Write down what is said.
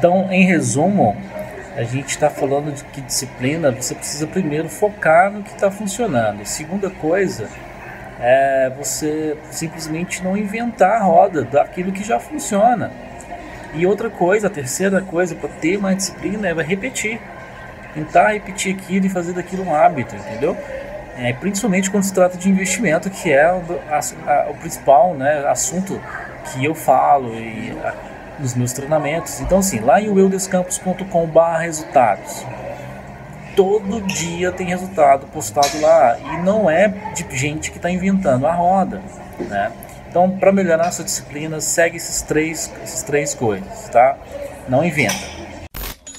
Então, em resumo, a gente está falando de que disciplina você precisa primeiro focar no que está funcionando. Segunda coisa é você simplesmente não inventar a roda daquilo que já funciona. E outra coisa, a terceira coisa para ter mais disciplina é repetir. Tentar repetir aquilo e fazer daquilo um hábito, entendeu? É, principalmente quando se trata de investimento, que é o, a, o principal né, assunto que eu falo e a, nos meus treinamentos. Então, assim, lá em wildescampos.com.br resultados. Todo dia tem resultado postado lá e não é de gente que está inventando a roda, né? Então, para melhorar a sua disciplina, segue esses três, essas três coisas, tá? Não inventa.